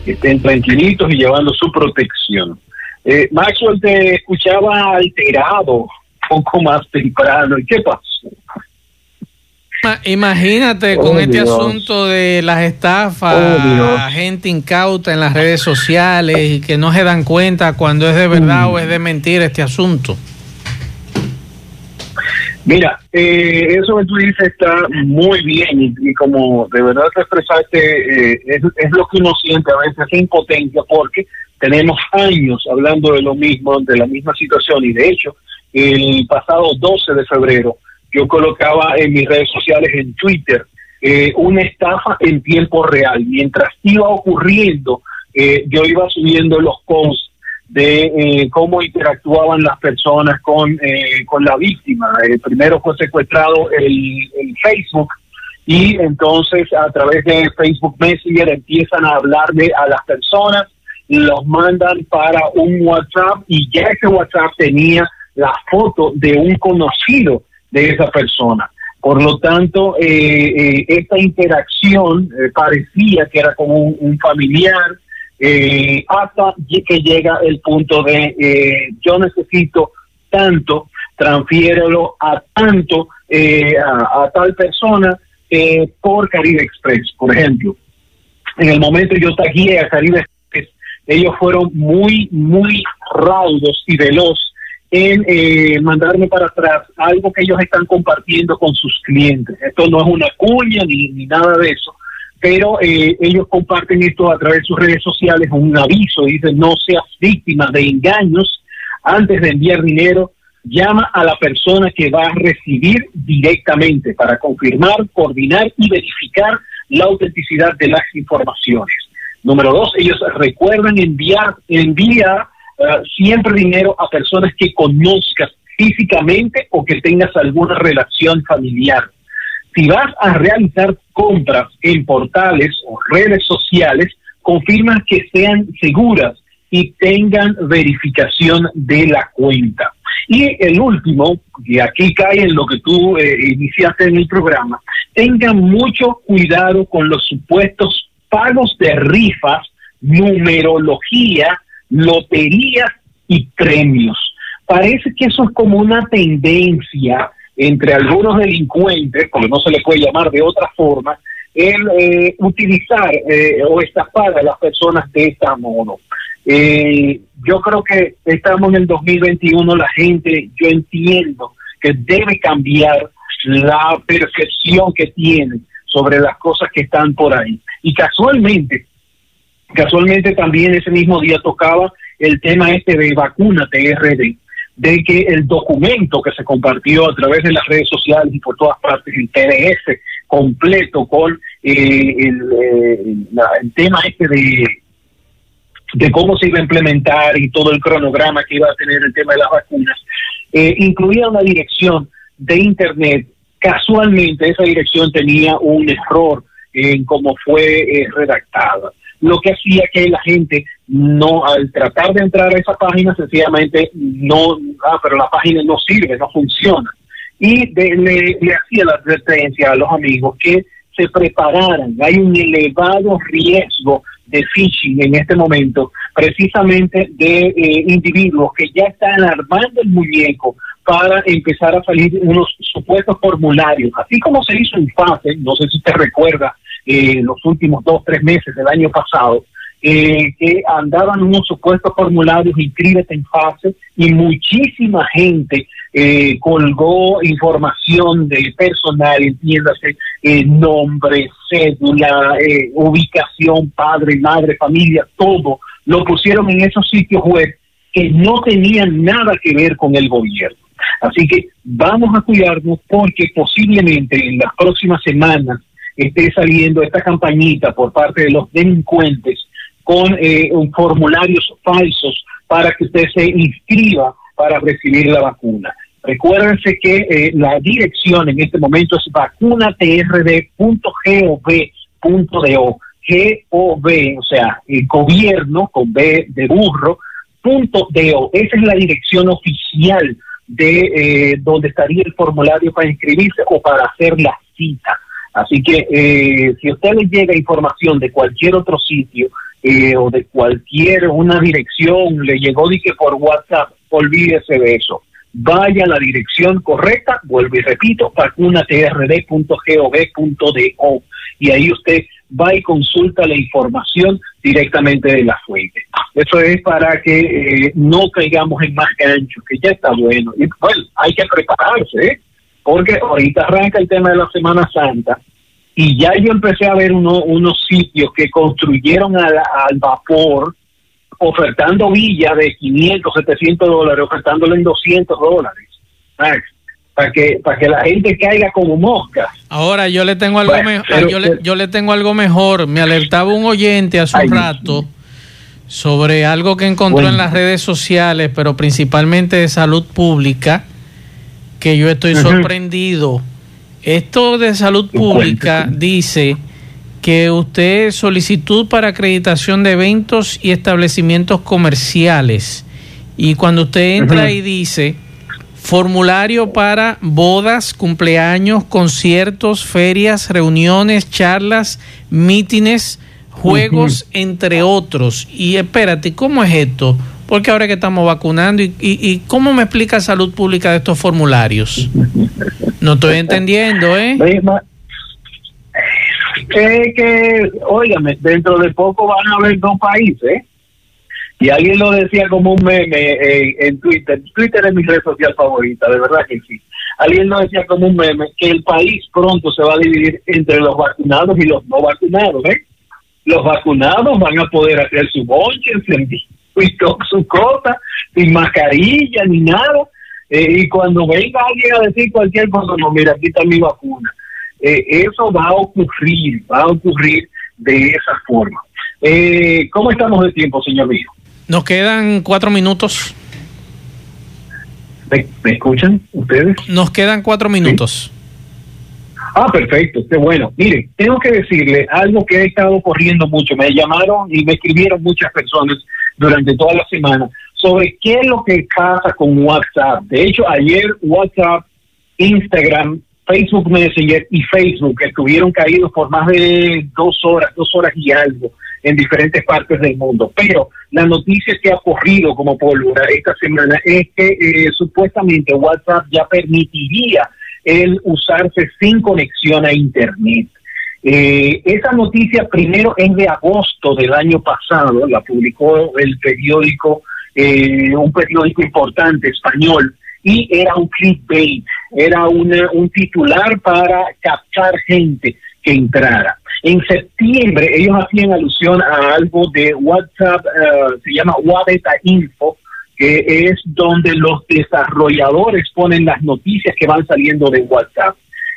que estén tranquilitos y llevando su protección. Eh, Maxwell te escuchaba alterado un poco más temprano. ¿Y qué pasó? Imagínate con Oh, este asunto de las estafas, Oh, gente incauta en las redes sociales y que no se dan cuenta cuando es de verdad Mm. o es de mentira este asunto. Mira, eh, eso que tú dices está muy bien y, y como de verdad te expresaste, eh, es, es lo que uno siente a veces, esa impotencia, porque tenemos años hablando de lo mismo, de la misma situación y de hecho, el pasado 12 de febrero yo colocaba en mis redes sociales, en Twitter, eh, una estafa en tiempo real. Mientras iba ocurriendo, eh, yo iba subiendo los posts de eh, cómo interactuaban las personas con, eh, con la víctima. Eh, primero fue secuestrado el, el Facebook y entonces a través de Facebook Messenger empiezan a hablarle a las personas, los mandan para un WhatsApp y ya ese WhatsApp tenía la foto de un conocido de esa persona. Por lo tanto, eh, eh, esta interacción eh, parecía que era como un, familiar, eh, hasta que llega el punto de yo necesito tanto, transfiérelo a tanto, a, tal persona por Caribe Express, por ejemplo. En el momento yo tagué a Caribe Express, ellos fueron muy, muy raudos y veloz en eh, mandarme para atrás algo que ellos están compartiendo con sus clientes. Esto no es una cuña ni, ni nada de eso, pero eh, ellos comparten esto a través de sus redes sociales, un aviso, dicen no seas víctima de engaños antes de enviar dinero, llama a la persona que va a recibir directamente para confirmar, coordinar y verificar la autenticidad de las informaciones. Número dos, ellos recuerdan enviar, envía siempre dinero a personas que conozcas físicamente o que tengas alguna relación familiar. Si vas a realizar compras en portales o redes sociales, confirma que sean seguras y tengan verificación de la cuenta. Y el último, y aquí cae en lo que tú eh, iniciaste en el programa, tengan mucho cuidado con los supuestos pagos de rifas, numerología, loterías y premios. Parece que eso es como una tendencia entre algunos delincuentes, porque no se le puede llamar de otra forma, el eh, utilizar eh, o estafar a las personas de esta modo. Eh, yo creo que estamos en el 2021, la gente, yo entiendo que debe cambiar la percepción que tiene sobre las cosas que están por ahí. Y casualmente, casualmente también ese mismo día tocaba el tema este de vacuna TRD, de que el documento que se compartió a través de las redes sociales y por todas partes, el PDF completo con eh, el, eh, el tema este de de cómo se iba a implementar y todo el cronograma que iba a tener el tema de las vacunas, eh, incluía una dirección de Internet. Casualmente esa dirección tenía un error en cómo fue redactada, lo que hacía que la gente no, al tratar de entrar a esa página, sencillamente no, ah, pero la página no sirve, no funciona. Y de, le, hacía la advertencia a los amigos que se prepararan. Hay un elevado riesgo de phishing en este momento, precisamente de eh, individuos que ya están armando el muñeco para empezar a salir unos supuestos formularios, así como se hizo en fase, no sé si usted recuerda, eh, los últimos dos, tres meses del año pasado, eh, que andaban unos supuestos formularios, inscríbete en fase, y muchísima gente eh, colgó información de personal, entiéndase, eh, nombre, cédula, eh, ubicación, padre, madre, familia, todo, lo pusieron en esos sitios web que no tenían nada que ver con el gobierno. Así que vamos a cuidarnos porque posiblemente en las próximas semanas esté saliendo esta campañita por parte de los delincuentes con eh, formularios falsos para que usted se inscriba para recibir la vacuna. Recuérdense que eh, la dirección en este momento es vacunatrd.gov.do. GOV, o sea, el gobierno con B de burro, punto DO. Esa es la dirección oficial de eh, donde estaría el formulario para inscribirse o para hacer la cita. Así que eh, si a usted le llega información de cualquier otro sitio eh, o de cualquier una dirección, le llegó que por WhatsApp, olvídese de eso. Vaya a la dirección correcta, vuelvo y repito, vacunatrd.gov.do y ahí usted va y consulta la información directamente de la fuente. Eso es para que eh, no caigamos en más ganchos, que ya está bueno. Y bueno, hay que prepararse, ¿eh? Porque ahorita arranca el tema de la Semana Santa y ya yo empecé a ver uno, unos sitios que construyeron al, al vapor ofertando villas de 500, 700 dólares, ofertándole en 200 dólares. Para que, para que la gente caiga como mosca. Ahora yo le tengo algo Bueno, mejor. pero- yo, le, yo le tengo algo mejor. Me alertaba un oyente hace un rato sobre algo que encontró Bueno. en las redes sociales, pero principalmente de salud pública, que yo estoy sorprendido. Esto de salud pública dice que usted solicitud para acreditación de eventos y establecimientos comerciales y cuando usted entra Ujú. y dice formulario para bodas, cumpleaños, conciertos, ferias, reuniones, charlas, mítines, juegos entre otros. Y espérate, ¿cómo es esto? Porque ahora que estamos vacunando, ¿y, y, y cómo me explica salud pública de estos formularios? No estoy entendiendo, ¿eh? (laughs) que, que, óigame, dentro de poco van a haber dos países. Y alguien lo decía como un meme eh, en Twitter. Twitter es mi red social favorita, de verdad que sí. Alguien lo decía como un meme que el país pronto se va a dividir entre los vacunados y los no vacunados. ¿eh? Los vacunados van a poder hacer su bonche, su cota, sin mascarilla ni nada. Eh, y cuando venga alguien a decir cualquier cosa, no, mira, aquí está mi vacuna. Eh, eso va a ocurrir, va a ocurrir de esa forma. Eh, ¿Cómo estamos de tiempo, señor mío? Nos quedan cuatro minutos. ¿Me, me escuchan ustedes? Nos quedan cuatro minutos. Ah, perfecto, qué bueno. Mire, tengo que decirle algo que he estado corriendo mucho. Me llamaron y me escribieron muchas personas durante toda la semana sobre qué es lo que pasa con WhatsApp. De hecho, ayer WhatsApp, Instagram, Facebook Messenger y Facebook estuvieron caídos por más de dos horas, dos horas y algo en diferentes partes del mundo. Pero la noticia que ha corrido como pólvora esta semana es que eh, supuestamente WhatsApp ya permitiría el usarse sin conexión a Internet. Eh, esa noticia primero es de agosto del año pasado, la publicó el periódico, eh, un periódico importante español, y era un clickbait, era una, un titular para captar gente que entrara. En septiembre ellos hacían alusión a algo de WhatsApp, eh, se llama Wabeta Info, que es donde los desarrolladores ponen las noticias que van saliendo de WhatsApp.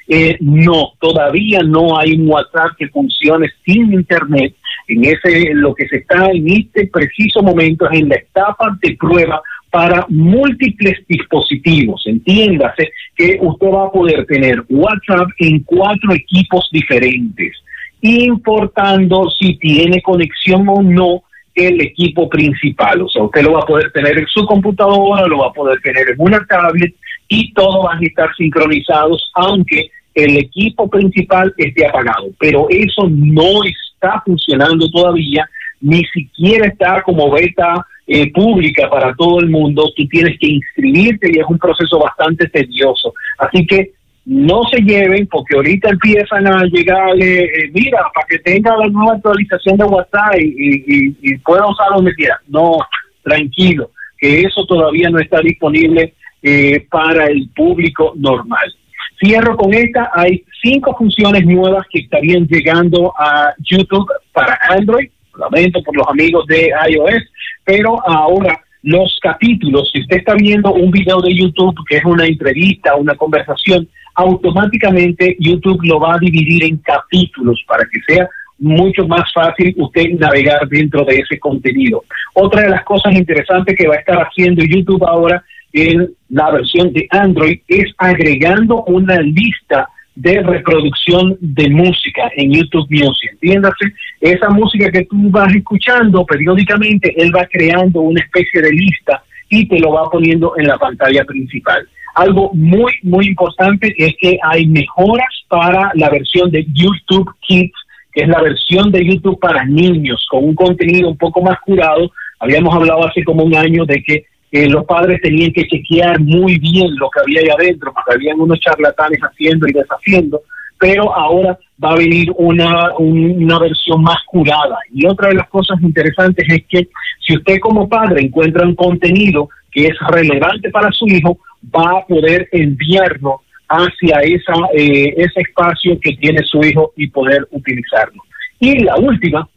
Eh, no, todavía no hay un WhatsApp que funcione sin Internet. En ese, lo que se está en este preciso momento es en la etapa de prueba para múltiples dispositivos. Entiéndase que usted va a poder tener WhatsApp en cuatro equipos diferentes, importando si tiene conexión o no el equipo principal. O sea, usted lo va a poder tener en su computadora, lo va a poder tener en una tablet y todos van a estar sincronizados, aunque el equipo principal esté apagado. Pero eso no está funcionando todavía, ni siquiera está como beta eh, pública para todo el mundo, tú tienes que inscribirte y es un proceso bastante tedioso. Así que no se lleven porque ahorita empiezan a llegar, eh, mira, para que tenga la nueva actualización de WhatsApp y, y, pueda usar donde quiera. No, tranquilo, que eso todavía no está disponible eh, para el público normal. Cierro con esta, hay cinco funciones nuevas que estarían llegando a YouTube para Android, lamento por los amigos de iOS, pero ahora los capítulos, si usted está viendo un video de YouTube que es una entrevista, una conversación, automáticamente YouTube lo va a dividir en capítulos para que sea mucho más fácil usted navegar dentro de ese contenido. Otra de las cosas interesantes que va a estar haciendo YouTube ahora en la versión de Android es agregando una lista de reproducción de música en YouTube Music. Entiéndase, esa música que tú vas escuchando periódicamente, él va creando una especie de lista y te lo va poniendo en la pantalla principal. Algo muy, muy importante es que hay mejoras para la versión de YouTube Kids, que es la versión de YouTube para niños, con un contenido un poco más curado. Habíamos hablado hace como un año de que los padres tenían que chequear muy bien lo que había ahí adentro, porque habían unos charlatanes haciendo y deshaciendo, pero ahora va a venir una, una versión más curada. Y otra de las cosas interesantes es que si usted como padre encuentra un contenido que es relevante para su hijo, va a poder enviarlo hacia esa, eh, ese espacio que tiene su hijo y poder utilizarlo. Y la última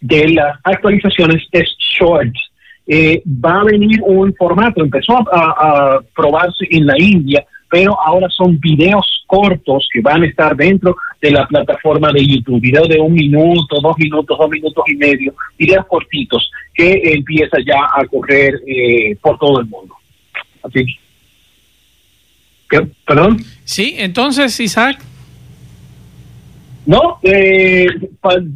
de las actualizaciones es Shorts eh, va a venir un formato, empezó a, probarse en la India, pero ahora son videos cortos que van a estar dentro de la plataforma de YouTube, videos de un minuto, dos minutos, dos minutos y medio, videos cortitos que empieza ya a correr eh, por todo el mundo. Así ¿Perdón? Sí, entonces, Isaac. No, eh,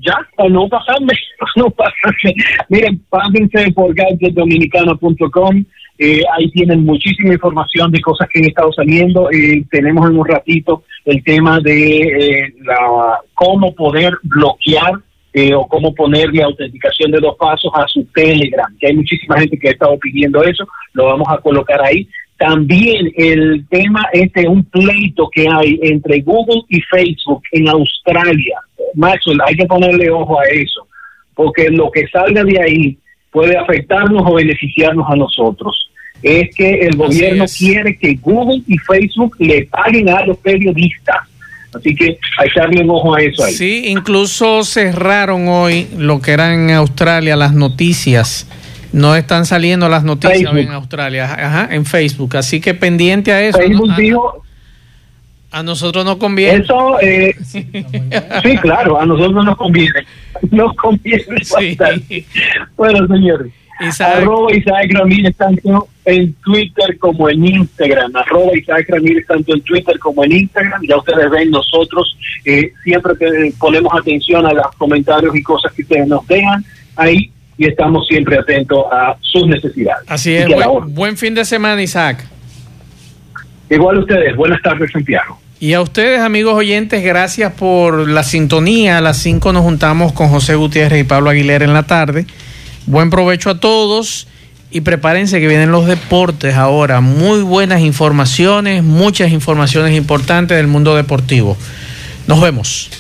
ya, para no pasarme, (laughs) no pasarme. Miren, pásense por gadgetdominicano.com. Eh, ahí tienen muchísima información de cosas que han estado saliendo. Eh, tenemos en un ratito el tema de eh, la cómo poder bloquear eh, o cómo ponerle autenticación de dos pasos a su Telegram, que hay muchísima gente que ha estado pidiendo eso, lo vamos a colocar ahí. También el tema este, un pleito que hay entre Google y Facebook en Australia. Maxwell, hay que ponerle ojo a eso, porque lo que salga de ahí puede afectarnos o beneficiarnos a nosotros. Es que el gobierno quiere que Google y Facebook le paguen a los periodistas. Así que hay que darle un ojo a eso ahí. Sí, incluso cerraron hoy lo que era en Australia las noticias. No están saliendo las noticias en Australia, ajá, en Facebook. Así que pendiente a eso. Facebook ¿no? dijo, A nosotros no conviene. Eso, eh, (laughs) sí, claro, a nosotros nos conviene. (laughs) Nos conviene bastante. Bueno, señores. Arroba Isaac Ramírez tanto en Twitter como en Instagram. Arroba Isaac Ramírez tanto en Twitter como en Instagram. Ya ustedes ven, nosotros eh, siempre que ponemos atención a los comentarios y cosas que ustedes nos dejan ahí y estamos siempre atentos a sus necesidades. Así es. a Buen, buen fin de semana, Isaac. Igual ustedes. Buenas tardes, Santiago. Y a ustedes, amigos oyentes, gracias por la sintonía. A las 5 nos juntamos con José Gutiérrez y Pablo Aguilera en la tarde. Buen provecho a todos y prepárense que vienen los deportes ahora. Muy buenas informaciones, muchas informaciones importantes del mundo deportivo. Nos vemos.